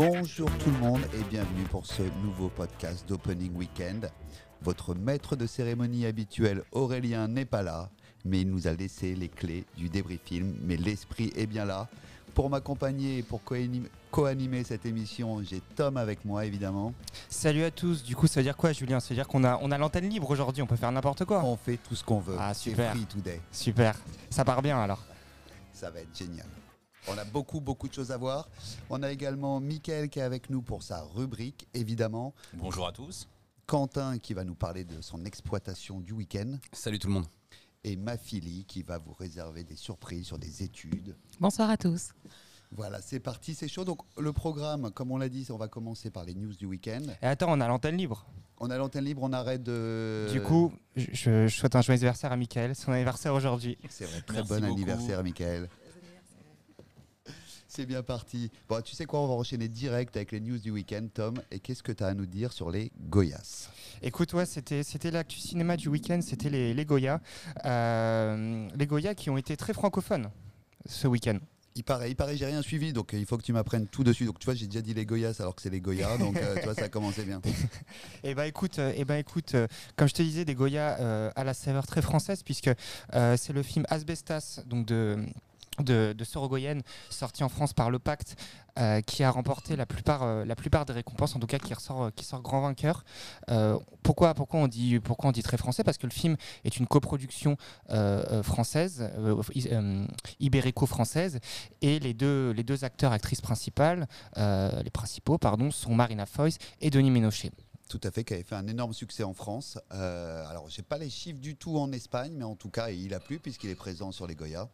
Bonjour tout le monde et bienvenue pour ce nouveau podcast d'Opening Weekend. Votre maître de cérémonie habituel Aurélien n'est pas là, mais il nous a laissé les clés du débris film, mais l'esprit est bien là. Pour m'accompagner et pour co-anim- co-animer cette émission, j'ai Tom avec moi évidemment. Salut à tous. Du coup, ça veut dire quoi, Julien? Ça veut dire qu'on a, on a l'antenne libre aujourd'hui. On peut faire n'importe quoi. On fait tout ce qu'on veut. Ah, super. free today. Super. Ça part bien alors. Ça va être génial. On a beaucoup, beaucoup de choses à voir. On a également Mickaël qui est avec nous pour sa rubrique, évidemment. Bonjour à tous. Quentin qui va nous parler de son exploitation du week-end. Salut tout le monde. Et Mafili qui va vous réserver des surprises sur des études. Bonsoir à tous. Voilà, c'est parti, c'est chaud. Donc le programme, comme on l'a dit, on va commencer par les news du week-end. Et attends, on a l'antenne libre. On a l'antenne libre, on arrête de... Du coup, je, je souhaite un joyeux anniversaire à Michael. Son anniversaire aujourd'hui. C'est vrai, très Merci bon beaucoup. anniversaire, Michael. C'est bien parti. Bon, tu sais quoi, on va enchaîner direct avec les news du week-end, Tom. Et qu'est-ce que tu as à nous dire sur les Goyas? Écoute, ouais, c'était, c'était l'actu cinéma du week-end. C'était les, les Goya. Euh, les Goya qui ont été très francophones ce week-end. Il paraît, il paraît, j'ai rien suivi, donc il faut que tu m'apprennes tout dessus. Donc tu vois, j'ai déjà dit les Goyas alors que c'est les Goyas, donc euh, tu vois, ça a commencé bien. Eh ben écoute, eh ben écoute, euh, comme je te disais, des Goya euh, à la saveur très française, puisque c'est le film Asbestas, donc de de, de Sorogoyen, sorti en France par le Pacte, euh, qui a remporté la plupart, euh, la plupart des récompenses, en tout cas qui ressort, euh, qui sort grand vainqueur. Pourquoi, pourquoi, on dit, pourquoi on dit très français? Parce que le film est une coproduction française, ibérico-française, et les deux, les deux acteurs, actrices principales, les principaux, pardon, sont Marina Foïs et Denis Ménochet. Tout à fait, qui avait fait un énorme succès en France. Alors, j'ai pas les chiffres du tout en Espagne, mais en tout cas, il a plu puisqu'il est présent sur les Goyas.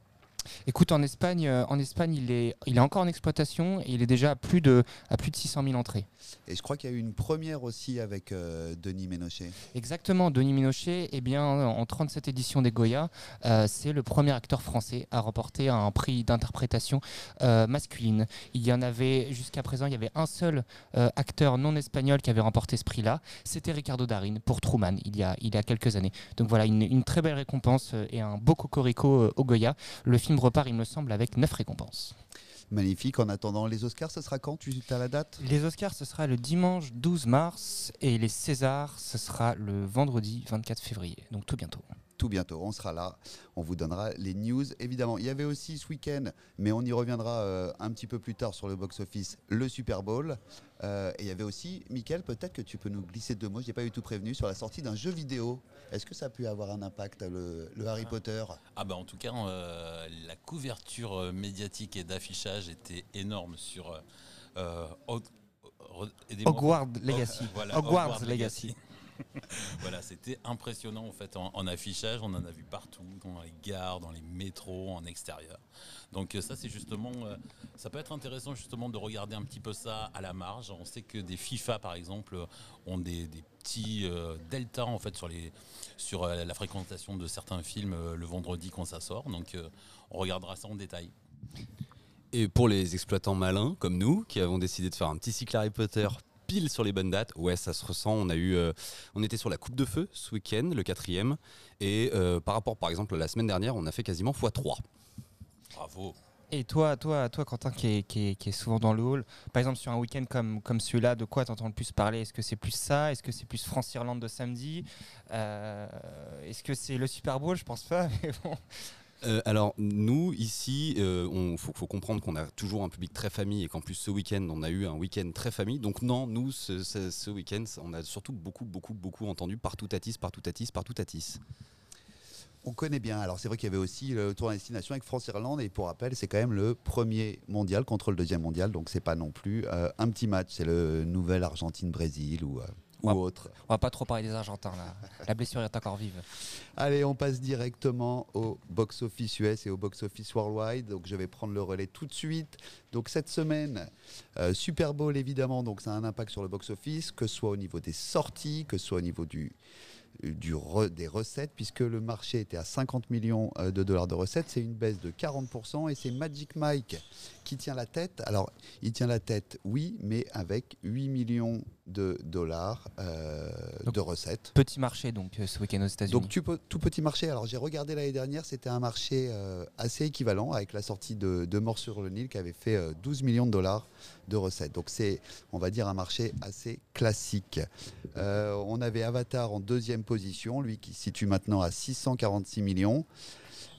Écoute, en Espagne, euh, en Espagne il, est, il est encore en exploitation et il est déjà à plus de, à plus de 600 000 entrées. Et je crois qu'il y a eu une première aussi avec euh, Denis Ménochet. Exactement, Denis Minochet, eh bien, en 37 éditions des Goya, euh, c'est le premier acteur français à remporter un prix d'interprétation euh, masculine. Il y en avait, jusqu'à présent, il y avait un seul acteur non espagnol qui avait remporté ce prix-là. C'était Ricardo Darin pour Truman, il y a, il y a quelques années. Donc voilà, une, une très belle récompense et un beau cocorico au Goya. Le film repart, il me semble, avec 9 récompenses. Magnifique. En attendant les Oscars, ce sera quand? Tu as la date? Les Oscars, ce sera le dimanche 12 mars et les Césars, ce sera le vendredi 24 février. Donc tout bientôt. Tout bientôt, on sera là. On vous donnera les news. Évidemment, il y avait aussi ce week-end, mais on y reviendra euh, un petit peu plus tard sur le box-office, le Super Bowl. Euh, et il y avait aussi, Mickaël, peut-être que tu peux nous glisser deux mots, je n'ai pas eu tout prévenu, sur la sortie d'un jeu vidéo. Est-ce que ça a pu avoir un impact, le, le Harry Potter? Ah bah en tout cas, euh, la couverture médiatique et d'affichage était énorme sur. Hogwarts Legacy. Hog- voilà, Hogwarts Hogwarts Legacy. voilà, c'était impressionnant en fait en, affichage. On en a vu partout, dans les gares, dans les métros, en extérieur. Donc euh, ça, c'est justement, euh, ça peut être intéressant justement de regarder un petit peu ça à la marge. On sait que des FIFA par exemple ont des, des petits euh, deltas en fait sur sur euh, la fréquentation de certains films euh, le vendredi quand ça sort. Donc euh, on regardera ça en détail. Et pour les exploitants malins comme nous, qui avons décidé de faire un petit cycle Harry Potter pile sur les bonnes dates, ouais, ça se ressent. On a eu, euh, on était sur la Coupe de Feu ce week-end, le quatrième, et euh, par rapport, par exemple, à la semaine dernière, on a fait quasiment x3. Bravo. Et toi, toi, toi, Quentin, qui est, qui, est, qui est souvent dans le hall, par exemple sur un week-end comme, comme celui-là, de quoi t'entends le plus parler? Est-ce que c'est plus ça? Est-ce que c'est plus France-Irlande de samedi? Euh, Est-ce que c'est le Super Bowl? Je pense pas. Mais bon. Euh, alors nous ici, il faut, faut comprendre qu'on a toujours un public très famille et qu'en plus ce week-end on a eu un week-end très famille. Donc non, nous ce, week-end on a surtout beaucoup beaucoup beaucoup entendu partout Tatis, partout Tatis, partout Tatis. On connaît bien. Alors c'est vrai qu'il y avait aussi le tour à destination avec France-Irlande, et pour rappel, c'est quand même le premier mondial contre le deuxième mondial, donc c'est pas non plus euh, un petit match, c'est le nouvel Argentine-Brésil ou, euh, ou Ouais. autre. On va pas trop parler des Argentins là. La blessure est encore vive. Allez, on passe directement au box-office US et au box-office worldwide. Donc, je vais prendre le relais tout de suite. Donc, cette semaine, euh, Super Bowl, évidemment, donc ça a un impact sur le box-office, que ce soit au niveau des sorties, que ce soit au niveau du, du re- des recettes, puisque le marché était à 50 millions euh, de dollars de recettes. C'est une baisse de 40%. Et c'est Magic Mike qui tient la tête. Alors, il tient la tête, oui, mais avec 8 millions de dollars euh, Donc, de recettes. Petit marché donc euh, ce week-end aux États-Unis. Donc tu peux- tout petit marché. Alors j'ai regardé l'année dernière, c'était un marché euh, assez équivalent avec la sortie de, de Mort sur le Nil qui avait fait euh, 12 millions de dollars de recettes. Donc c'est, on va dire, un marché assez classique. On avait Avatar en deuxième position, lui qui se situe maintenant à 646 millions.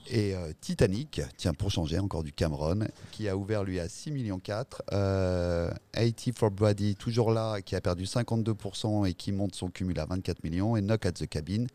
Et euh, Titanic, tiens pour changer encore du Cameron, qui a ouvert lui à 6 millions 4. Euh, 80 for Brady, toujours là, qui a perdu 52% et qui monte son cumul à 24 millions. Et Knock at the Cabin,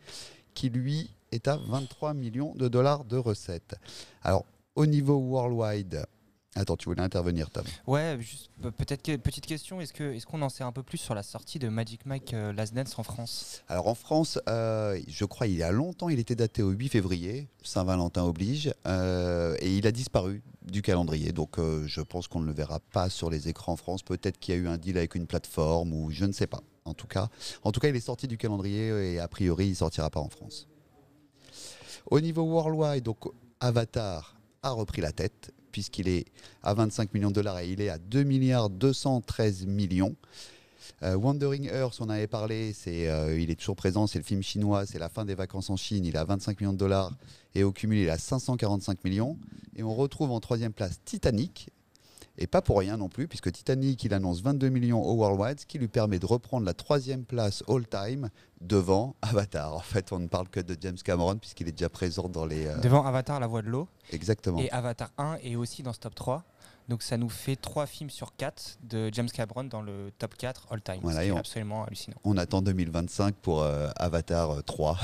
qui lui est à 23 millions de dollars de recettes. Alors au niveau worldwide, attends, tu voulais intervenir Tom Ouais, juste pe- peut-être que petite question, est-ce que est-ce qu'on en sait un peu plus sur la sortie de Magic Mike euh, Last Dance en France? Alors en France, euh, je crois il y a longtemps, il était daté au 8 février, Saint-Valentin oblige, euh, et il a disparu du calendrier. Donc euh, je pense qu'on ne le verra pas sur les écrans en France. Peut-être qu'il y a eu un deal avec une plateforme ou je ne sais pas. En tout cas, en tout cas, il est sorti du calendrier et a priori, il sortira pas en France. Au niveau worldwide, donc Avatar a repris la tête puisqu'il est à 25 millions de dollars et il est à 2 milliards 213 millions. Euh, Wandering Earth, on avait parlé, c'est, euh, il est toujours présent, c'est le film chinois, c'est la fin des vacances en Chine, il est à 25 millions de dollars et au cumul il est à 545 millions. Et on retrouve en troisième place Titanic, et pas pour rien non plus, puisque Titanic il annonce 22 millions au Worldwide, ce qui lui permet de reprendre la troisième place all-time devant Avatar. En fait, on ne parle que de James Cameron puisqu'il est déjà présent dans les... euh, Devant Avatar La Voix de l'eau Exactement. et Avatar 1 est aussi dans ce top 3. Donc ça nous fait 3 films sur 4 de James Cameron dans le top 4 all time. Voilà, ce qui et est on- absolument hallucinant. On attend 2025 pour euh, Avatar euh, 3.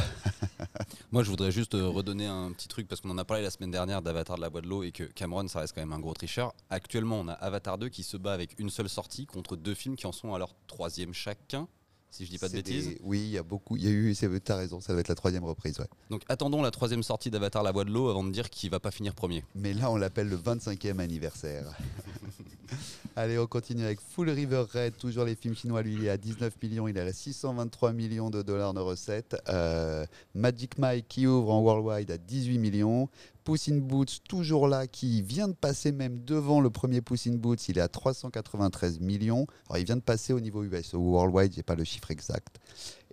Moi, je voudrais juste euh, redonner un petit truc parce qu'on en a parlé la semaine dernière d'Avatar de la Voix de l'eau et que Cameron, ça reste quand même un gros tricheur. Actuellement, on a Avatar 2 qui se bat avec une seule sortie contre deux films qui en sont à leur troisième chacun, si je dis pas de bêtises. des- Oui, il y a beaucoup. Il y a eu. Tu as raison, ça va être la troisième reprise. Ouais. Donc attendons la troisième sortie d'Avatar la Voix de l'eau avant de dire qu'il va pas finir premier. Mais là, on l'appelle le 25e anniversaire. Allez, on continue avec Full River Red. Toujours les films chinois, lui, il est à 19 millions. Il est à 623 millions de dollars de recettes. Euh, Magic Mike qui ouvre en worldwide à 18 millions. Puss in Boots, toujours là, qui vient de passer même devant le premier Puss in Boots. Il est à 393 millions. Alors, il vient de passer au niveau US. Au worldwide, j'ai pas le chiffre exact.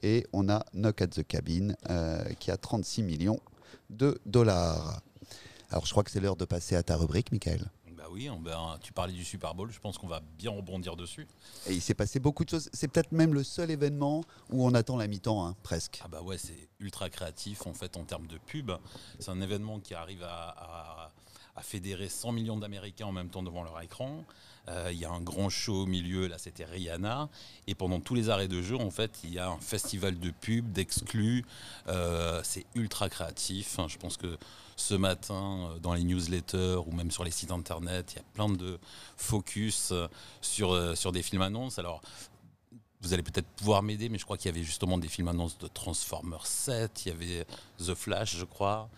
Et on a Knock at the Cabin euh, qui a 36 millions de dollars. Alors, je crois que c'est l'heure de passer à ta rubrique, Michael. Oui, on- ben, tu parlais du Super Bowl, je pense qu'on va bien rebondir dessus. Et il s'est passé beaucoup de choses. C'est peut-être même le seul événement où on attend la mi-temps, hein, presque. Ah bah ouais, c'est ultra créatif en fait en termes de pub. C'est un événement qui arrive à, à- à fédérer 100 millions d'Américains en même temps devant leur écran. Euh, Il y a un grand show au milieu, là c'était Rihanna. Et pendant tous les arrêts de jeu, en fait, il y a un festival de pub, d'exclus. Euh, c'est ultra créatif. Hein, Je pense que ce matin, euh, dans les newsletters ou même sur les sites internet, il y a plein de focus sur, sur des films annonces. Alors, vous allez peut-être pouvoir m'aider, mais je crois qu'il y avait justement des films annonces de Transformers 7, il y avait The Flash, je crois.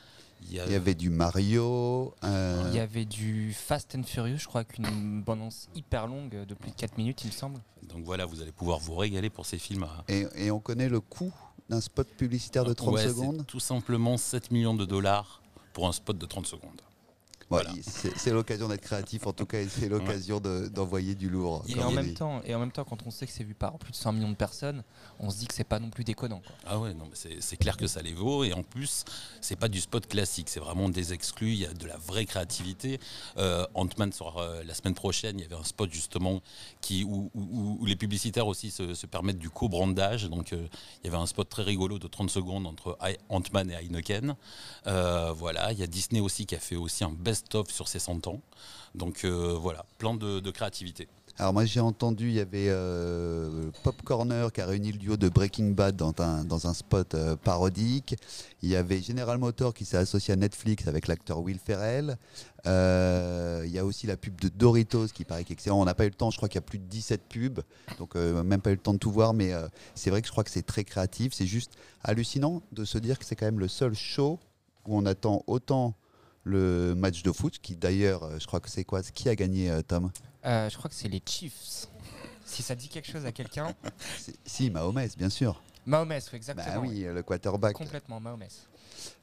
Il y, a- Il y avait du Mario. euh, Il y avait du Fast and Furious, je crois qu'une bande-annonce hyper longue de plus de 4 minutes, il me semble. Donc voilà, vous allez pouvoir vous régaler pour ces films. à- et, et on connaît le coût d'un spot publicitaire de 30 Ouais, c'est secondes? Tout simplement 7 millions de dollars pour un spot de 30 secondes. Voilà. il- c'est l'occasion d'être créatif, en tout cas, et c'est l'occasion de- d'envoyer du lourd. Et comme en, même dit. temps, et en même temps, quand on sait que c'est vu par plus de 100 millions de personnes, on se dit que c'est pas non plus déconnant. Quoi. Ah ouais, non, mais c'est clair que ça les vaut. Et en plus, c'est pas du spot classique, c'est vraiment des exclus. Il y a de la vraie créativité. Euh, Ant-Man sort euh, la semaine prochaine. Il y avait un spot justement qui, où, où- où les publicitaires aussi se, se permettent du co-brandage. Donc euh, il y avait un spot très rigolo de 30 secondes entre Ant-Man et Heineken. Euh, voilà, il y a Disney aussi qui a fait aussi un best-of sur ses 100 ans. Donc euh, voilà, plein de, créativité. Alors moi j'ai entendu, il y avait euh, Pop Corner qui a réuni le duo de Breaking Bad dans un, dans un spot euh, parodique. Il y avait General Motors qui s'est associé à Netflix avec l'acteur Will Ferrell. Euh, il y a aussi la pub de Doritos qui paraît qu'excellent. On n'a pas eu le temps, je crois qu'il y a plus de 17 pubs, donc même pas eu le temps de tout voir, mais c'est vrai que je crois que c'est très créatif. C'est juste hallucinant de se dire que c'est quand même le seul show où on attend autant le match de foot, qui d'ailleurs, euh, je crois que c'est quoi Qui a gagné, euh, Tom? Euh, je crois que c'est les Chiefs. Si ça dit quelque chose à quelqu'un, Si, Mahomes, bien sûr. Mahomes, oui, exactement. Bah oui, le quarterback. Complètement, Mahomes.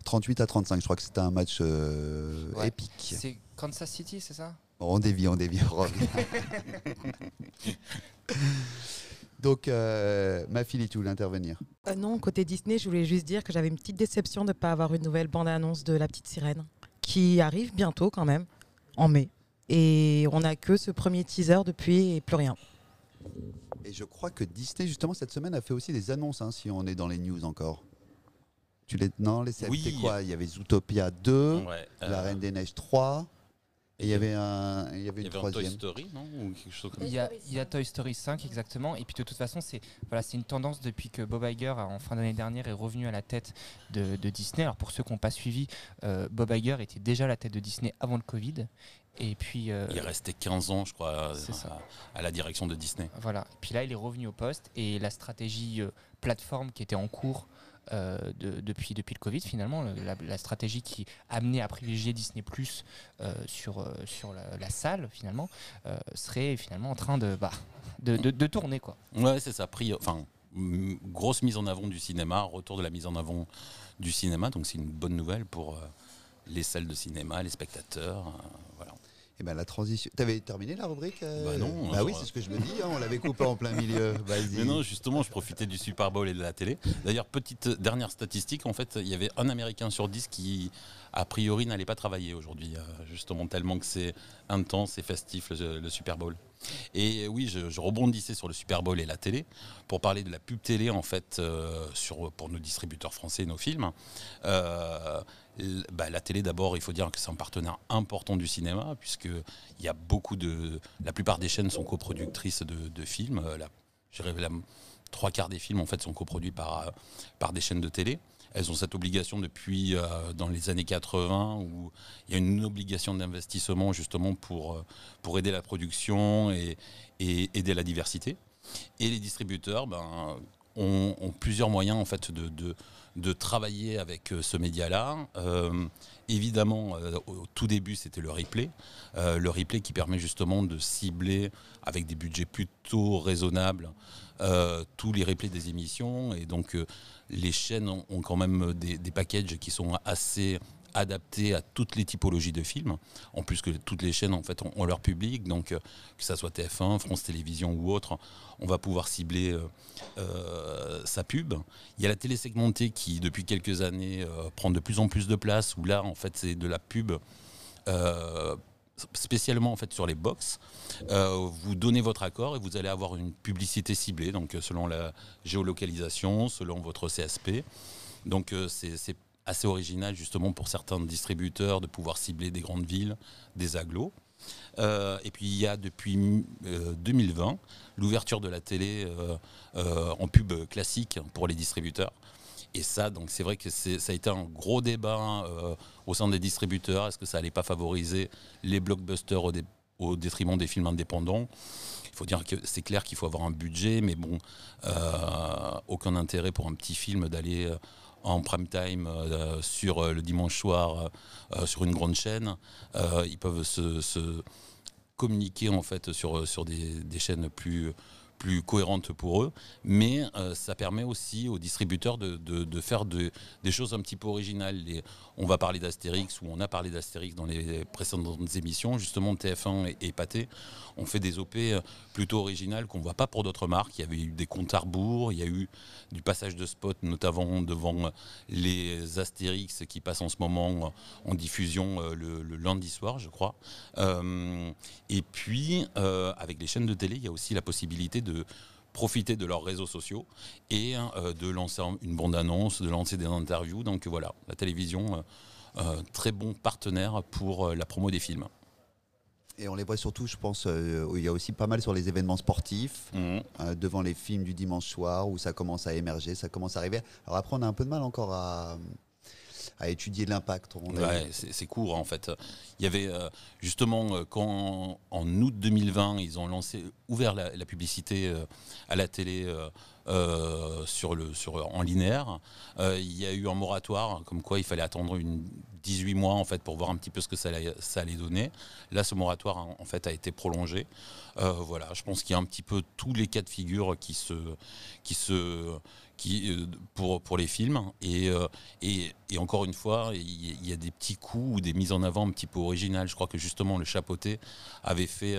38 à 35, je crois que c'était un match euh, Ouais. épique. C'est Kansas City, c'est ça? On dévie, on dévie, on. Donc, euh, ma fille, tu voulais intervenir? Euh, non, côté Disney, je voulais juste dire que j'avais une petite déception de ne pas avoir une nouvelle bande-annonce de La Petite Sirène, qui arrive bientôt quand même, en mai. Et on n'a que ce premier teaser depuis et plus rien. Et je crois que Disney, justement, cette semaine, a fait aussi des annonces, hein, si on est dans les news encore. Tu les... Non, les c'était Oui. quoi Il y avait Zootopia 2, Ouais, La euh, Reine des Neiges 3, et il y avait, un... il y avait Il y une un Toy troisième. Story, non Ou quelque chose comme Il y, a, il y a Toy Story 5 exactement et puis de toute façon c'est voilà c'est une tendance depuis que Bob Iger en fin d'année dernière est revenu à la tête de, de Disney. Alors pour ceux qui n'ont pas suivi, euh, Bob Iger était déjà à la tête de Disney avant le Covid et puis euh, Il est resté 15 ans, je crois, C'est ça. à, à la direction de Disney. voilà. Et puis là il est revenu au poste et la stratégie euh, plateforme qui était en cours euh, de- depuis, depuis le Covid finalement, le- la, stratégie qui amenait à privilégier Disney Plus euh, sur, euh, sur la, salle finalement serait finalement en train de, bah, de, de- tourner quoi. Ouais, c'est ça. Pris, enfin, grosse mise en avant du cinéma, retour de la mise en avant du cinéma. Donc c'est une bonne nouvelle pour les salles de cinéma, les spectateurs. voilà. Et ben la transition. T'avais terminé la rubrique euh Bah non, Bah oui, c'est ce que je me dis. hein, on l'avait coupé en plein milieu. Mais non, justement, je profitais du Super Bowl et de la télé. D'ailleurs, petite dernière statistique, en fait, il y avait un Américain sur dix qui, a priori, n'allait pas travailler aujourd'hui, euh, justement, tellement que c'est intense et festif le, Super Bowl. Et oui, je, rebondissais sur le Super Bowl et la télé pour parler de la pub télé, en fait, euh, pour nos distributeurs français et nos films. Euh, bah, la télé, d'abord, il faut dire que c'est un partenaire important du cinéma, puisque y a beaucoup de. La plupart des chaînes sont coproductrices de, films. La, la- trois quarts des films en fait sont coproduits par, par des chaînes de télé. Elles ont cette obligation depuis euh, dans les années 80 où il y a une obligation d'investissement justement pour, euh, pour aider la production et, aider la diversité. Et les distributeurs ben, ont, plusieurs moyens en fait de, de, travailler avec euh, ce média-là. Évidemment, au tout début, c'était le replay. Le replay qui permet justement de cibler avec des budgets plutôt raisonnables euh, tous les replays des émissions. Et donc, euh, les chaînes ont, quand même des, packages qui sont assez adaptés à toutes les typologies de films. En plus que toutes les chaînes en fait ont, leur public, donc euh, que ça soit TF1, France Télévisions ou autre, on va pouvoir cibler sa pub. Il y a la télé segmentée qui depuis quelques années prend de plus en plus de place, où là en fait c'est de la pub spécialement en fait sur les box. Euh, vous donnez votre accord et vous allez avoir une publicité ciblée, donc euh, selon la géolocalisation, selon votre CSP. Donc euh, c'est assez original justement pour certains distributeurs de pouvoir cibler des grandes villes, des agglos. Et puis il y a depuis euh, 2020 l'ouverture de la télé en pub classique pour les distributeurs. Et ça, donc c'est vrai que ça a été un gros débat euh, au sein des distributeurs. Est-ce que ça allait pas favoriser les blockbusters au, dé- au détriment des films indépendants? Il faut dire que c'est clair qu'il faut avoir un budget, mais bon, euh, aucun intérêt pour un petit film d'aller euh, en prime time sur le dimanche soir sur une grande chaîne. Ils peuvent se, communiquer en fait sur, sur des chaînes plus plus cohérentes pour eux, mais euh, ça permet aussi aux distributeurs de, de- faire de- des choses un petit peu originales. Les- on va parler d'Astérix, ou on a parlé d'Astérix dans les précédentes émissions, justement TF1 et, et Pathé ont fait des OP euh, plutôt originales qu'on voit pas pour d'autres marques. Il y avait eu des comptes à rebours, il y a eu du passage de spot, notamment devant euh, les Astérix qui passent en ce moment en diffusion le, lundi soir, je crois. Et puis, avec les chaînes de télé, il y a aussi la possibilité de profiter de leurs réseaux sociaux et euh, de lancer une bande-annonce, de lancer des interviews. Donc voilà, la télévision, euh, euh, très bon partenaire pour euh, la promo des films. Et on les voit surtout, je pense, euh, il y a aussi pas mal sur les événements sportifs, euh, devant les films du dimanche soir, où ça commence à émerger, ça commence à arriver. Alors après, on a un peu de mal encore à, à étudier l'impact. C'est court en fait. Il y avait euh, justement euh, quand en août 2020 ils ont lancé, ouvert la, publicité euh, à la télé sur le sur en linéaire. il y a eu un moratoire comme quoi il fallait attendre une 18 mois en fait pour voir un petit peu ce que ça allait, ça allait donner. Là, ce moratoire en fait a été prolongé. Euh, voilà, je pense qu'il y a un petit peu tous les cas de figure qui se euh, pour, les films. Et, euh, encore une fois, il y, a des petits coups ou des mises en avant un petit peu originales. Je crois que justement, le chapeauté avait fait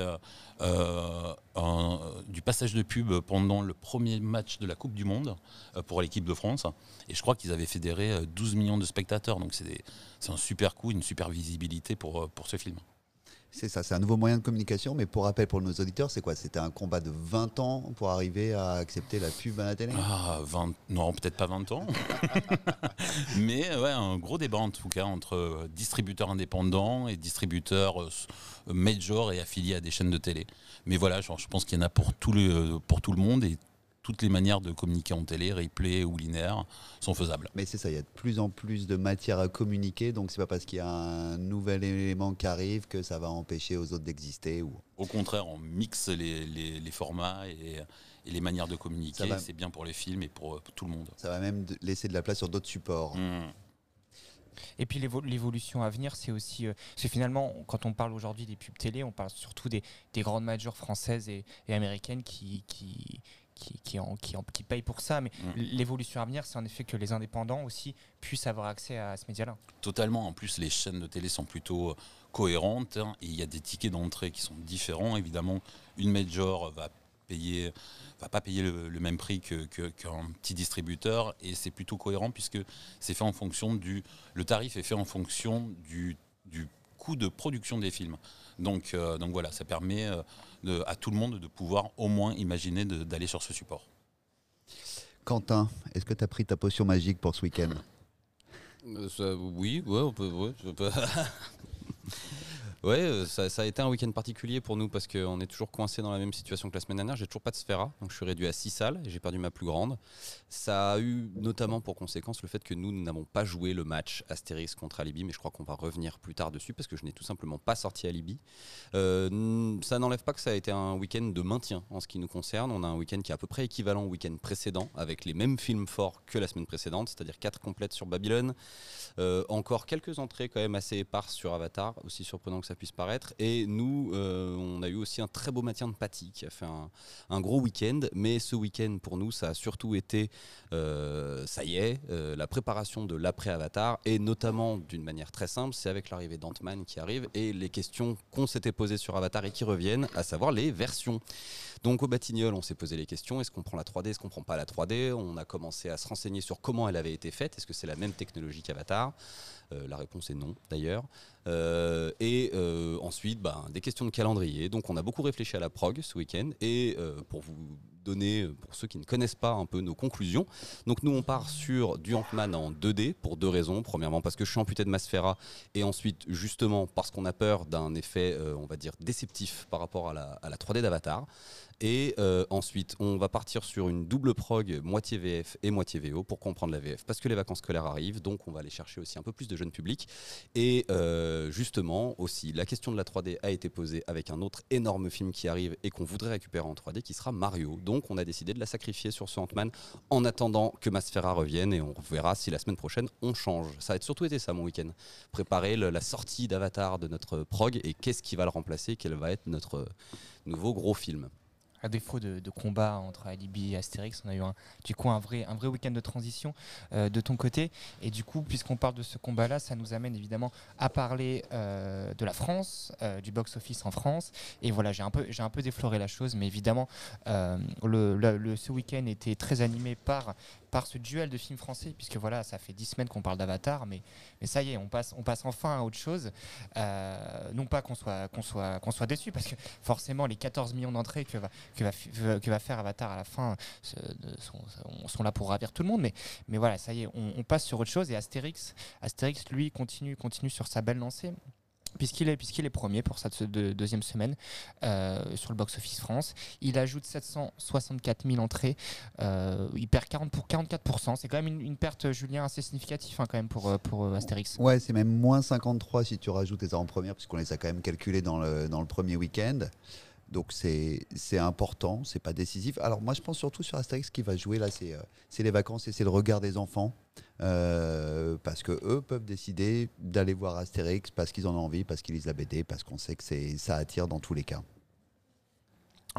du passage de pub pendant le premier match de la Coupe du Monde pour l'équipe de France. Et je crois qu'ils avaient fédéré euh, 12 millions de spectateurs. Donc c'est un super coup, une super visibilité pour ce film. C'est ça, c'est un nouveau moyen de communication, mais pour rappel pour nos auditeurs, c'est quoi? C'était un combat de 20 ans pour arriver à accepter la pub à la télé? Ah, 20, non, peut-être pas 20 ans. Mais ouais, un gros débat en tout cas entre euh, distributeurs indépendants et distributeurs euh, major et affiliés à des chaînes de télé. Mais voilà, genre, je pense qu'il y en a pour tout, le, pour tout le monde et toutes les manières de communiquer en télé, replay ou linéaire, sont faisables. Mais c'est ça, il y a de plus en plus de matière à communiquer, donc c'est pas parce qu'il y a un nouvel élément qui arrive que ça va empêcher aux autres d'exister. Ou... Au contraire, on mixe les, les- les formats et, et les manières de communiquer. va. C'est bien pour les films et pour, pour tout le monde. Ça va même laisser de la place sur d'autres supports. Mm. Et puis l'évo- l'évolution à venir, c'est aussi. euh, parce que finalement, quand on parle aujourd'hui des pubs télé, on parle surtout des, des grandes majors françaises et, et américaines qui. qui qui, qui, en- qui, en- qui payent pour ça, mais Mm. l'évolution à venir, c'est en effet que les indépendants aussi puissent avoir accès à ce média-là. Totalement. En plus, les chaînes de télé sont plutôt euh, cohérentes hein, et il y a des tickets d'entrée qui sont différents. Évidemment, une major va payer, va pas payer le, le même prix que- qu'un petit distributeur et c'est plutôt cohérent puisque c'est fait en fonction du, le tarif est fait en fonction du, du coût de production des films. Donc, euh, donc voilà, ça permet euh, de- à tout le monde de pouvoir au moins imaginer d'aller sur ce support. Quentin, est-ce que tu as pris ta potion magique pour ce week-end? Euh, oui, ouais, on peut. Ouais, je peux- Ouais, euh, ça, a été un week-end particulier pour nous parce qu'on est toujours coincé dans la même situation que la semaine dernière. J'ai toujours pas de Sphera, donc je suis réduit à 6 salles et j'ai perdu ma plus grande. Ça a eu notamment pour conséquence le fait que nous, n'avons pas joué le match Astérix contre Alibi, mais je crois qu'on va revenir plus tard dessus parce que je n'ai tout simplement pas sorti Alibi. Euh, ça n'enlève pas que ça a été un week-end de maintien en ce qui nous concerne. On a un week-end qui est à peu près équivalent au week-end précédent avec les mêmes films forts que la semaine précédente, c'est-à-dire 4 complètes sur Babylone. Euh, encore quelques entrées quand même assez éparses sur Avatar, aussi surprenant que ça puisse paraître. Et nous, euh, on a eu aussi un très beau maintien de Patty qui a fait un, gros week-end. Mais ce week-end, pour nous, ça a surtout été, euh, ça y est, euh, la préparation de l'après-Avatar. Et notamment, d'une manière très simple, c'est avec l'arrivée d'Ant-Man qui arrive et les questions qu'on s'était posées sur Avatar et qui reviennent, à savoir les versions. Donc au Batignolles, on s'est posé les questions, est-ce qu'on prend la 3D, est-ce qu'on prend pas la 3D On a commencé à se renseigner sur comment elle avait été faite, est-ce que c'est la même technologie qu'Avatar? La réponse est non d'ailleurs. Euh, et euh, ensuite, ben, des questions de calendrier. Donc on a beaucoup réfléchi à la prog ce week-end et euh, pour vous donner, euh, pour ceux qui ne connaissent pas un peu nos conclusions, donc nous on part sur du Ant-Man en 2D pour deux raisons. Premièrement parce que je suis amputé de ma sphéra et ensuite justement parce qu'on a peur d'un effet, euh, on va dire, déceptif par rapport à la, à la 3D d'Avatar. Et euh, ensuite, on va partir sur une double prog, moitié VF et moitié VO, pour comprendre la VF, parce que les vacances scolaires arrivent, donc on va aller chercher aussi un peu plus de jeunes publics. Et justement, aussi, la question de la 3D a été posée avec un autre énorme film qui arrive et qu'on voudrait récupérer en 3D, qui sera Mario. Donc on a décidé de la sacrifier sur ce en attendant que Masfera revienne, et on verra si la semaine prochaine on change. Ça a surtout été ça mon week-end. Préparer la sortie d'Avatar de notre prog, et qu'est-ce qui va le remplacer, quel va être notre nouveau gros film. À défaut de, combat entre Alibi et Astérix, on a eu un, du coup un vrai, un vrai week-end de transition euh, de ton côté. Et du coup, puisqu'on parle de ce combat-là, ça nous amène évidemment à parler euh, de la France, euh, du box-office en France. Et voilà, j'ai un, peu, un peu défloré la chose, mais évidemment, le- ce week-end était très animé par, par ce duel de films français, puisque voilà, ça fait dix semaines qu'on parle d'Avatar, mais, mais ça y est, on passe, on passe enfin à autre chose. Euh, non pas qu'on soit, soit, soit déçu, parce que forcément, les 14 millions d'entrées que va, que, va, que va faire Avatar à la fin sont là pour ravir tout le monde, mais, mais voilà, ça y est, on, on passe sur autre chose, et Astérix, Astérix lui, continue, continue sur sa belle lancée. Puisqu'il est, est premier pour cette deux- deuxième semaine euh, sur le box-office France, il ajoute 764 000 entrées, euh, il perd 40 pour 44%. C'est quand même une, perte, Julien, assez significative hein, quand même pour, euh, pour Astérix. Ouais, c'est même moins 53 si tu rajoutes les en première, puisqu'on les a quand même calculés dans le, dans le premier week-end. Donc c'est important, c'est pas décisif. Alors moi je pense surtout sur Astérix qui va jouer là, c'est euh, les vacances et c'est le regard des enfants. Euh, parce que eux peuvent décider d'aller voir Astérix parce qu'ils en ont envie, parce qu'ils lisent la BD, parce qu'on sait que ça attire dans tous les cas.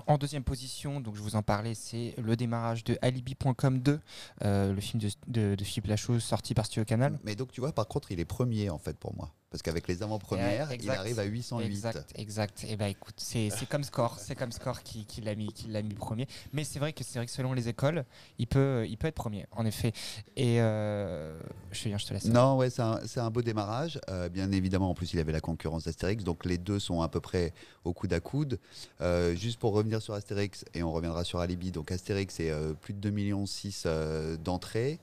En deuxième position, donc je vous en parlais, c'est le démarrage de Alibi.com 2, euh, le film de, de, de Philippe Lachaud sorti par Studio Canal. Mais donc tu vois, par contre, il est premier en fait pour moi. Parce qu'avec les avant-premières, Ouais, il arrive à 808. Exact, exact. Et ben écoute, c'est comme score, c'est comme score qui, qui l'a mis, qui l'a mis premier. Mais c'est vrai que c'est vrai que selon les écoles, il peut, il peut être premier, en effet. Et euh, Julien, je te laisse. Non, ouais, c'est un, un beau démarrage. Euh, bien évidemment, en plus, il avait la concurrence d'Astérix, donc les deux sont à peu près au coude à coude. Euh, juste pour revenir sur Astérix, et on reviendra sur Alibi, donc Astérix, c'est plus de 2,6 millions d'entrées.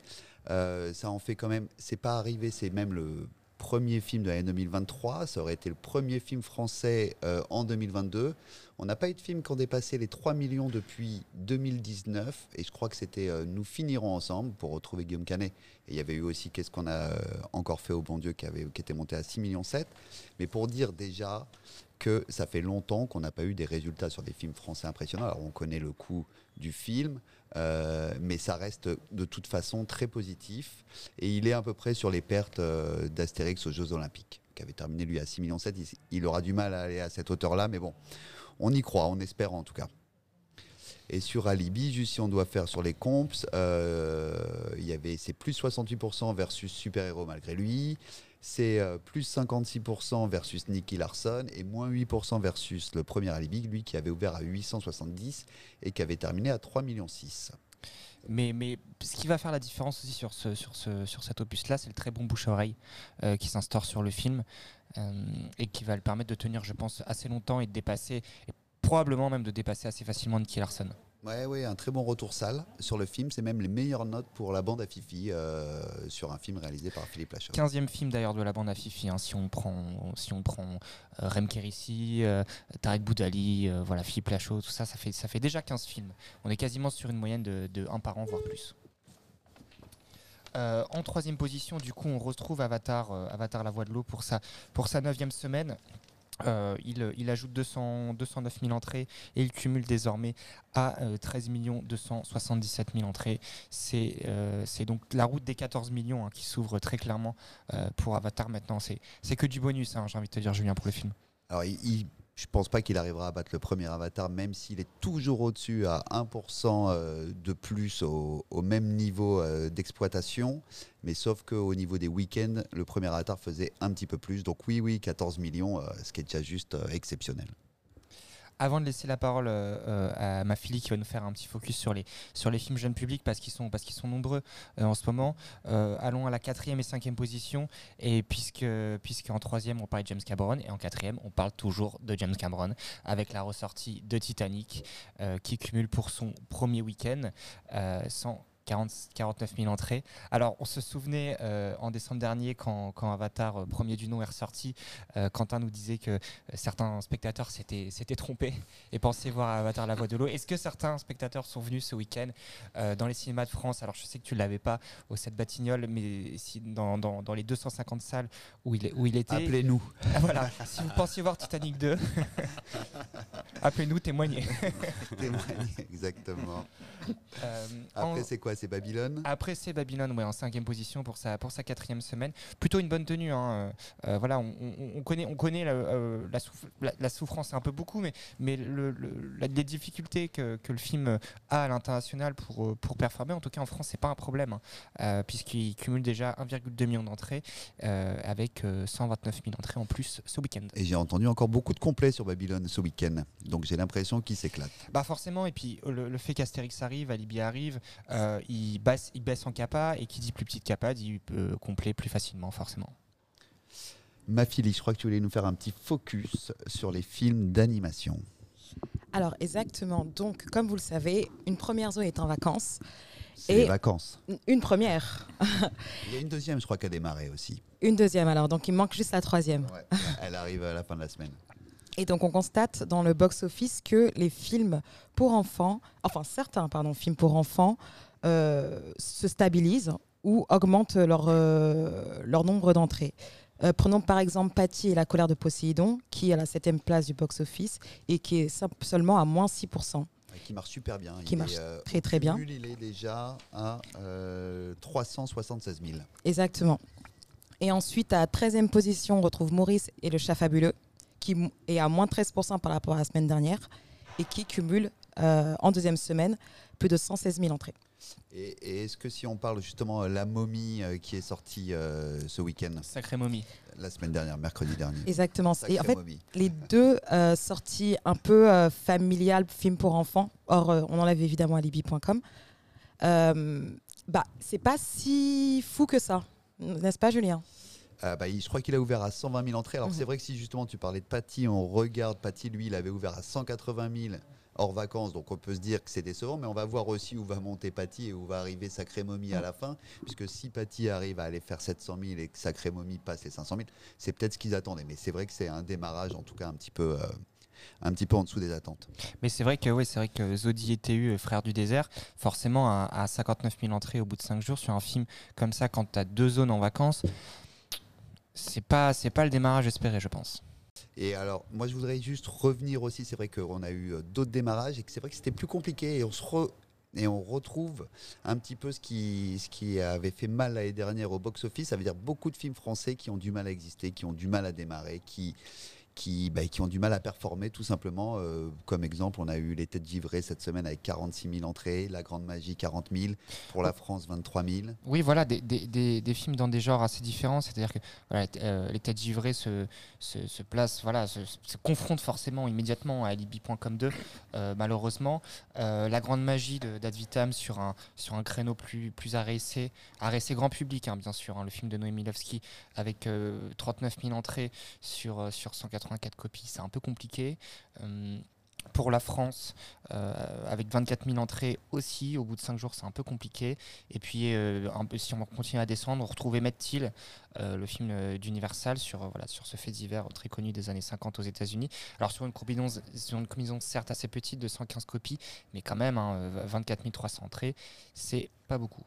Ça en fait quand même, c'est pas arrivé, c'est même le premier film de l'année 2023. Ça aurait été le premier film français euh, en 2022. On n'a pas eu de film qui ont dépassé les 3 millions depuis 2019. Et je crois que c'était euh, Nous finirons ensemble pour retrouver Guillaume Canet. Et il y avait eu aussi Qu'est-ce qu'on a euh, encore fait au bon Dieu qui, avait, qui était monté à 6 millions 7. Mais pour dire déjà que ça fait longtemps qu'on n'a pas eu des résultats sur des films français impressionnants. Alors on connaît le coût du film, euh, mais ça reste de toute façon très positif. Et il est à peu près sur les pertes euh, d'Astérix aux Jeux Olympiques, qui avait terminé lui à 6 millions 7. Il, il aura du mal à aller à cette hauteur-là, mais bon, on y croit, on espère en tout cas. Et sur Alibi, juste si on doit faire sur les comps, euh, c'est plus 68% versus Super Héros malgré lui, c'est euh, plus 56% versus Nicky Larson et moins 8% versus le premier Alibi, lui qui avait ouvert à 870 et qui avait terminé à 3,6 millions. Mais, mais ce qui va faire la différence aussi sur, ce, sur, ce, sur cet opus-là, c'est le très bon bouche-oreille euh, qui s'instaure sur le film euh, et qui va le permettre de tenir, je pense, assez longtemps et de dépasser, et probablement même de dépasser assez facilement Nicky Larson. Ouais, un très bon retour salle sur le film. C'est même les meilleures notes pour la bande à Fifi euh, sur un film réalisé par Philippe Lachaud. 15e film d'ailleurs de la bande à Fifi, hein, si on prend, si on euh, Rem euh, Tarek Boudali, voilà, Philippe Lachaud, tout ça, ça fait, ça fait déjà 15 films. On est quasiment sur une moyenne de, de un par an, voire plus. En troisième position, du coup, on retrouve Avatar, Avatar La Voix de l'eau pour sa, pour sa neuvième semaine. Euh, il, ajoute 200, 209 000 entrées et il cumule désormais à euh, 13 277 000 entrées. C'est euh, c'est donc la route des 14 millions hein, qui s'ouvre très clairement euh, pour Avatar maintenant. C'est que du bonus, hein, j'ai envie de te dire, Julien, pour le film. Je pense pas qu'il arrivera à battre le premier Avatar, même s'il est toujours au-dessus à 1% euh, de plus au, au même niveau euh, d'exploitation. Mais sauf qu'au niveau des week-ends, le premier Avatar faisait un petit peu plus. Donc oui, oui, 14 millions, euh, ce qui est déjà juste exceptionnel. Avant de laisser la parole euh, euh, à ma fille qui va nous faire un petit focus sur les, sur les films jeunes publics parce qu'ils sont, sont nombreux euh, en ce moment, allons à la quatrième et cinquième position. Et puisque, puisque en troisième, on parle de James Cameron et en quatrième, on parle toujours de James Cameron avec la ressortie de Titanic qui cumule pour son premier week-end 100 40, 49 000 entrées. Alors, on se souvenait euh, en décembre dernier, quand, quand Avatar euh, premier du nom est ressorti, euh, Quentin nous disait que certains spectateurs s'étaient trompés et pensaient voir Avatar la voix de l'eau. Est-ce que certains spectateurs sont venus ce week-end dans les cinémas de France? Alors, je sais que tu ne l'avais pas au 7 Batignolles, mais si, dans, dans, dans, les 250 salles où il, où il était. Appelez-nous. voilà. si vous pensiez voir Titanic 2, appelez-nous, témoignez. témoignez, exactement. Après, en... c'est quoi c'est Babylone Après, c'est Babylone, ouais, en cinquième position pour sa, pour sa quatrième semaine. Plutôt une bonne tenue. hein, euh, euh, voilà, on, on- on connaît, on connaît la, euh, la, souff- la- la souffrance un peu beaucoup, mais, mais le, le- la- les difficultés que, que le film a à l'international pour, pour performer, en tout cas en France, c'est pas un problème, hein, puisqu'il cumule déjà 1,2 million d'entrées avec euh, 129 000 entrées en plus ce week-end. Et j'ai entendu encore beaucoup de complets sur Babylone ce week-end. Donc j'ai l'impression qu'il s'éclate. Bah forcément, et puis le, le fait qu'Astérix arrive, Alibi arrive, euh, il, baisse, il baisse en capa, et qui dit plus petite capa dit euh, complet plus facilement, forcément. Ma fille, je crois que tu voulais nous faire un petit focus sur les films d'animation. Alors exactement. Donc, comme vous le savez, une première zone est en vacances. C'est Et- les vacances. Une première. Il y a une deuxième, je crois, qui a démarré aussi. Une deuxième alors. Donc, il manque juste la troisième. Ouais. Elle arrive à la fin de la semaine. Et donc, on constate dans le box-office que les films pour enfants, enfin certains, pardon, films pour enfants, se stabilisent ou augmentent leur, euh, leur nombre d'entrées. Euh, prenons par exemple Patty et la colère de Poséidon, qui est à la septième place du box-office et qui est seulement à moins 6%. Ouais, Qui marche super bien. Qui Il marche est, euh, très, très bien. cumul, Il est déjà à euh, 376 000. Exactement. Et ensuite, à 13e position, on retrouve Maurice et le chat fabuleux, qui est à moins 13% par rapport à la semaine dernière. et qui cumule euh, en deuxième semaine plus de 116 000 entrées. Et, et est-ce que si on parle justement euh, La Momie euh, qui est sortie euh, ce week-end, Sacré momie. la semaine dernière, mercredi dernier Exactement. Et en fait, momie. les deux euh, sorties un peu euh, familiales, films pour enfants, or euh, on enlève évidemment alibi.com, euh, bah, c'est pas si fou que ça, n'est-ce pas Julien? Ah bah, je crois qu'il a ouvert à 120 000 entrées. Alors Mhm. c'est vrai que si justement tu parlais de Paty, on regarde Paty, lui, il avait ouvert à 180 000 hors vacances, donc on peut se dire que c'est décevant, mais on va voir aussi où va monter Paty et où va arriver Sacré Momie à la fin, puisque si Paty arrive à aller faire 700 000 et que Sacré Momie passe les 500 000, c'est peut-être ce qu'ils attendaient. Mais c'est vrai que c'est un démarrage, en tout cas un petit peu, euh, un petit peu en dessous des attentes. Mais c'est vrai que oui, c'est vrai que Zodi et TU, euh, frère du désert, forcément à, à 59 000 entrées au bout de 5 jours sur un film comme ça, quand tu as deux zones en vacances, c'est pas c'est pas le démarrage espéré, je pense. Et alors, moi, je voudrais juste revenir aussi. C'est vrai qu'on a eu euh, d'autres démarrages et que c'est vrai que c'était plus compliqué. Et on, se re- et on retrouve un petit peu ce qui, ce qui avait fait mal l'année dernière au box-office. Ça veut dire beaucoup de films français qui ont du mal à exister, qui ont du mal à démarrer, qui, bah, qui, ont du mal à performer tout simplement. Euh, comme exemple, on a eu les têtes givrées cette semaine avec 46 000 entrées, La Grande Magie 40 000, pour la France 23 000. Oui, voilà, des, films dans des genres assez différents. C'est-à-dire que euh, les têtes givrées se, se, voilà, se, se, confrontent forcément immédiatement à Alibi.com 2, euh, malheureusement. Euh, la Grande Magie d'Advitam sur un, sur un créneau plus, arrêté, arrêté grand public, hein, bien sûr, hein, le film de Noé Milovski avec 39 000 entrées sur, sur 180 84 copies, c'est un peu compliqué. Euh, pour la France, euh, avec 24 000 entrées aussi, au bout de 5 jours, c'est un peu compliqué. Et puis, euh, si on continue à descendre, on retrouvait Matt Till, le film d'Universal, sur, voilà, sur ce fait divers très connu des années 50 aux États-Unis. Alors, sur une, combinaison, sur une certes assez petite de 115 copies, mais quand même, hein, 24 300 entrées, c'est pas beaucoup.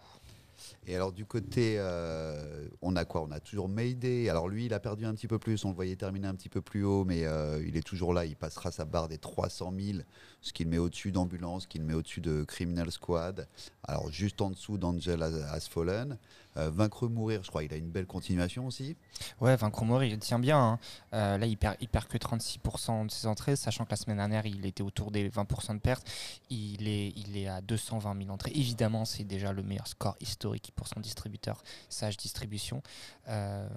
Et alors du côté, euh, on a quoi? On a toujours Mayday. Alors lui, il a perdu un petit peu plus. On le voyait terminer un petit peu plus haut, mais euh, il est toujours là. Il passera sa barre des 300 000, ce qui le met au-dessus d'Ambulance, ce qui le met au-dessus de Criminal Squad. Alors juste en dessous d'Angel Has Fallen. Euh, Vaincre ou mourir, je crois. Il a une belle continuation aussi. Ouais, Vaincre ou mourir, il tient bien. hein. Euh, là, il perd, il perd que 36% de ses entrées, sachant que la semaine dernière, il était autour des 20% de pertes. Il est, il est à 220 000 entrées. Évidemment, c'est déjà le meilleur score historique pour son distributeur, Sage Distribution. Euh,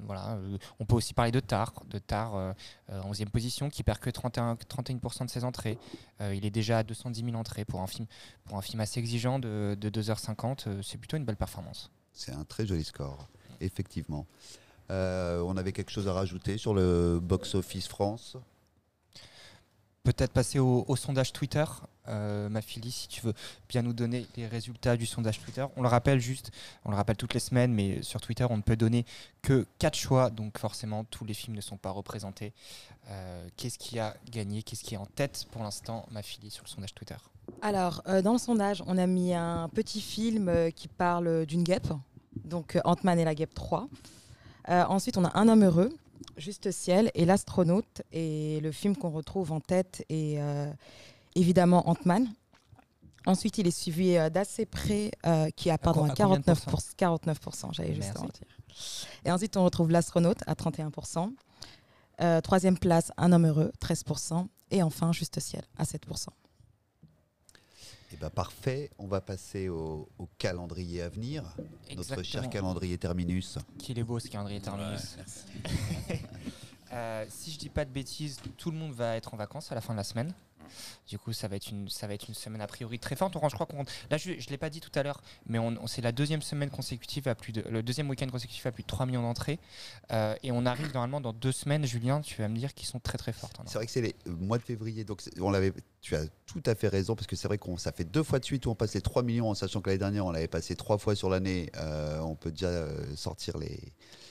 voilà. on peut aussi parler de Tar, de Tar euh, euh, en 11e position, qui perd que 31, 31% de ses entrées. Il est déjà à 210 000 entrées pour un film, pour un film assez exigeant de, de 2h50. euh, c'est plutôt une belle performance. C'est un très joli score, effectivement. Euh, on avait quelque chose à rajouter sur le box-office France? Peut-être passer au, sondage Twitter. Euh, ma Philly, si tu veux bien nous donner les résultats du sondage Twitter. On le rappelle juste, on le rappelle toutes les semaines, mais sur Twitter, on ne peut donner que 4 choix, donc forcément, tous les films ne sont pas représentés. Euh, Qu'est-ce qui a gagné? Qu'est-ce qui est en tête pour l'instant, ma Philly, sur le sondage Twitter? Alors, euh, dans le sondage, on a mis un petit film euh, qui parle d'une guêpe, donc euh, Ant-Man et la guêpe 3. Euh, ensuite, on a Un homme heureux, Juste ciel et L'astronaute. Et le film qu'on retrouve en tête est évidemment Ant-Man. Ensuite, il est suivi d'assez près, qui a pardon, à à combien de 49%. 49% j'allais justement dire. Et ensuite, on retrouve L'astronaute à 31%. Euh, troisième place, Un homme heureux, 13%. Et enfin, Juste ciel à 7%. Eh ben parfait, on va passer au, au calendrier à venir, notre cher calendrier Terminus. Qu'il est beau ce calendrier terminus. Euh, si je dis pas de bêtises, tout le monde va être en vacances à la fin de la semaine. Du coup, ça va être une, ça va être une semaine a priori très forte. Je crois qu'on, là, je, je l'ai pas dit tout à l'heure, mais on, c'est la deuxième semaine consécutive à plus de, le deuxième week-end consécutif à plus de 3 millions d'entrées. Euh, et on arrive normalement dans deux semaines, Julien, tu vas me dire qu'ils sont très très fortes. C'est vrai que c'est les euh, mois de février, donc on l'avait. Tu as tout à fait raison parce que c'est vrai qu'on ça fait deux fois de suite où on passe les 3 millions, en sachant que l'année dernière on l'avait passé trois fois sur l'année. euh, on peut déjà sortir les,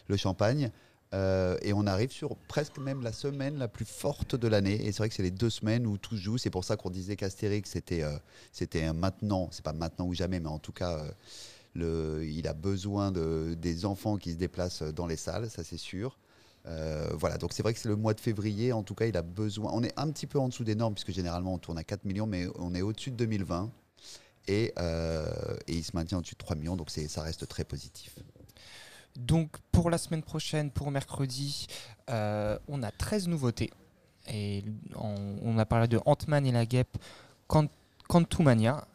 le champagne. Euh, et on arrive sur presque même la semaine la plus forte de l'année. Et c'est vrai que c'est les deux semaines où tout joue. C'est pour ça qu'on disait qu'Astérix, c'était euh, c'était maintenant. C'est pas maintenant ou jamais, mais en tout cas, euh, il a besoin de, des enfants qui se déplacent dans les salles, ça c'est sûr. Euh, voilà, donc c'est vrai que c'est le mois de février. En tout cas, il a besoin. On est un petit peu en dessous des normes, puisque généralement on tourne à 4 millions, mais on est au-dessus de 2020. Et, et il se maintient au-dessus de 3 millions, donc ça reste très positif. Donc pour la semaine prochaine, pour mercredi, euh, on a 13 nouveautés. et on, a parlé de Ant-Man et la guêpe. Quant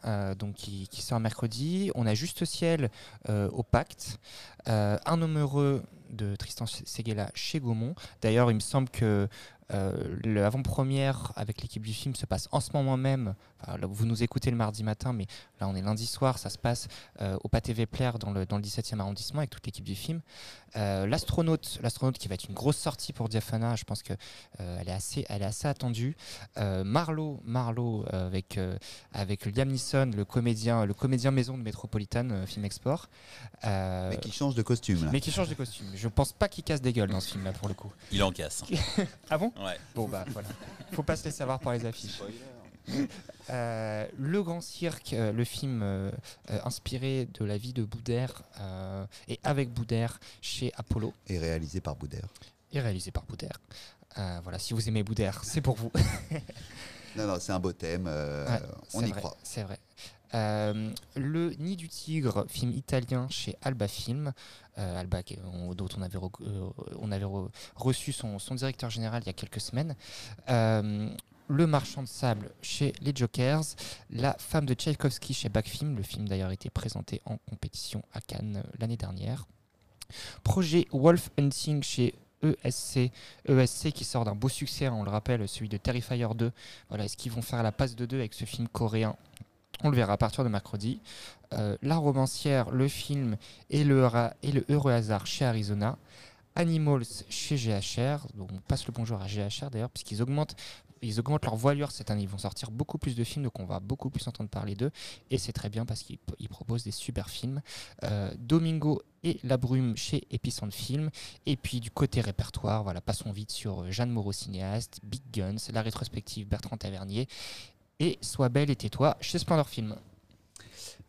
euh, donc qui, sort mercredi. On a Juste Ciel euh, au Pacte. Un homme heureux de Tristan Seguela chez Gaumont. D'ailleurs, il me semble que l'avant-première avec l'équipe du film se passe en ce moment même. Vous nous écoutez le mardi matin, mais là on est lundi soir. Ça se passe euh, au Pâté Vepler dans le, dans le 17e arrondissement avec toute l'équipe du film. Euh, l'astronaute, l'astronaute qui va être une grosse sortie pour Diafana. Je pense que euh, elle est assez, elle est assez attendue. Euh, Marlowe, Marlowe euh, avec euh, avec Liam Neeson, le comédien, le comédien maison de Metropolitan euh, Film Export. Euh, Mais qui change de costume là. mais qui change de costume. Je pense pas qu'il casse des gueules dans ce film-là pour le coup. Il en casse. Ah bon? Ouais. Bon bah voilà. Faut pas se laisser savoir par les affiches. Euh, le Grand Cirque, euh, le film euh, inspiré de la vie de Boudère et avec Boudère chez Apollo Et réalisé par Boudère. et réalisé par Boudère. Voilà, si vous aimez Boudère, c'est pour vous. Non, non, c'est un beau thème. Ouais, on y vrai, croit. C'est vrai. Euh, le Nid du Tigre, film italien chez Alba Film, euh, Alba on- dont on avait, euh, on avait re- reçu son, son directeur général il y a quelques semaines. Le Marchand de sable chez les Jokers, La femme de Tchaïkovski chez Backfilm, le film d'ailleurs été présenté en compétition à Cannes euh, l'année dernière. Projet Wolf Hunting chez ESC, ESC qui sort d'un beau succès, hein, on le rappelle, celui de Terrifier 2. Voilà, est-ce qu'ils vont faire la passe de deux avec ce film coréen? On le verra à partir de mercredi. Euh, la romancière, le film et le, ra- et le heureux hasard chez Arizona. Animals chez GHR. Donc on passe le bonjour à GHR d'ailleurs, puisqu'ils augmentent, ils augmentent leur voilure cette année. Ils vont sortir beaucoup plus de films, donc on va beaucoup plus entendre parler d'eux. Et c'est très bien parce qu'ils ils proposent des super films. Euh, Domingo et La Brume chez Epicent Film. Et puis du côté répertoire, voilà, passons vite sur euh, Jeanne Moreau cinéaste, Big Guns, la rétrospective Bertrand Tavernier et Sois belle et tais-toi chez Splendor Film.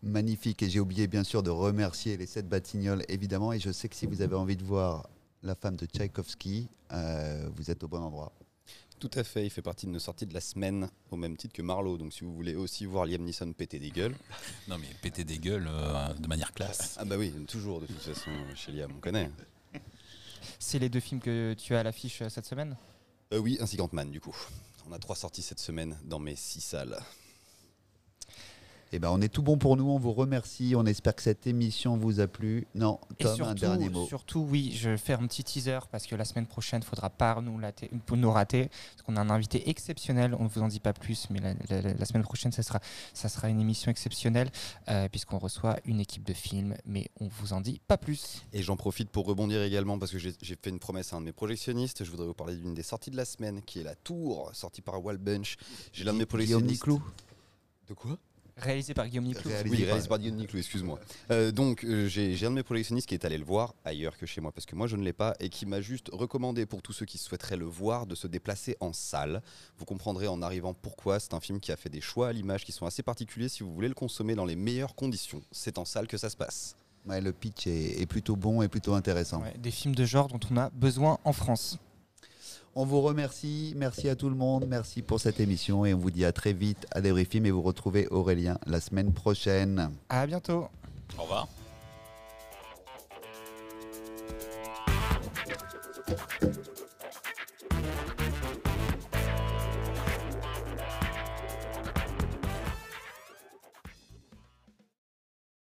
Magnifique. Et j'ai oublié bien sûr de remercier les sept Batignolles, évidemment. Et je sais que si vous avez envie de voir la femme de Tchaïkovski, euh, vous êtes au bon endroit. Tout à fait, il fait partie de nos sorties de la semaine, au même titre que Marlowe. Donc si vous voulez aussi voir Liam Neeson péter des gueules. Non mais péter des gueules euh, de manière classe. Ah bah oui, toujours de toute façon, chez Liam, on connaît. C'est les deux films que tu as à l'affiche euh, cette semaine? Euh, oui, ainsi qu'Ant-Man du coup. On a trois sorties cette semaine dans mes six salles. Eh ben, on est tout bon pour nous. On vous remercie. On espère que cette émission vous a plu. Non, Tom, surtout, un dernier mot. surtout, oui, je vais faire un petit teaser parce que la semaine prochaine, il faudra pas nous, later- nous rater. Parce qu'on a un invité exceptionnel. On ne vous en dit pas plus, mais la, la- la semaine prochaine, ça sera, ça sera une émission exceptionnelle euh, puisqu'on reçoit une équipe de films. Mais on vous en dit pas plus. Et j'en profite pour rebondir également parce que j'ai fait une promesse à un de mes projectionnistes. Je voudrais vous parler d'une des sorties de la semaine qui est La Tour, sortie par Wallbench. J'ai l'un de mes Guillaume projectionnistes. Niclou. De quoi? Réalisé par Guillaume Niclou. Réalisé Oui, par- réalisé par Guillaume Niclou, excuse-moi. Euh, donc, euh, j'ai j'ai un de mes projectionnistes qui est allé le voir ailleurs que chez moi, parce que moi je ne l'ai pas, et qui m'a juste recommandé pour tous ceux qui souhaiteraient le voir de se déplacer en salle. Vous comprendrez en arrivant pourquoi. C'est un film qui a fait des choix à l'image qui sont assez particuliers si vous voulez le consommer dans les meilleures conditions. C'est en salle que ça se passe. Ouais, le pitch est, est plutôt bon et plutôt intéressant. Ouais, des films de genre dont on a besoin en France. On vous remercie. Merci à tout le monde. Merci pour cette émission. Et on vous dit à très vite à Débrifim. Et vous retrouvez Aurélien la semaine prochaine. À bientôt. Au revoir.